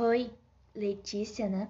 Oi, Letícia, né?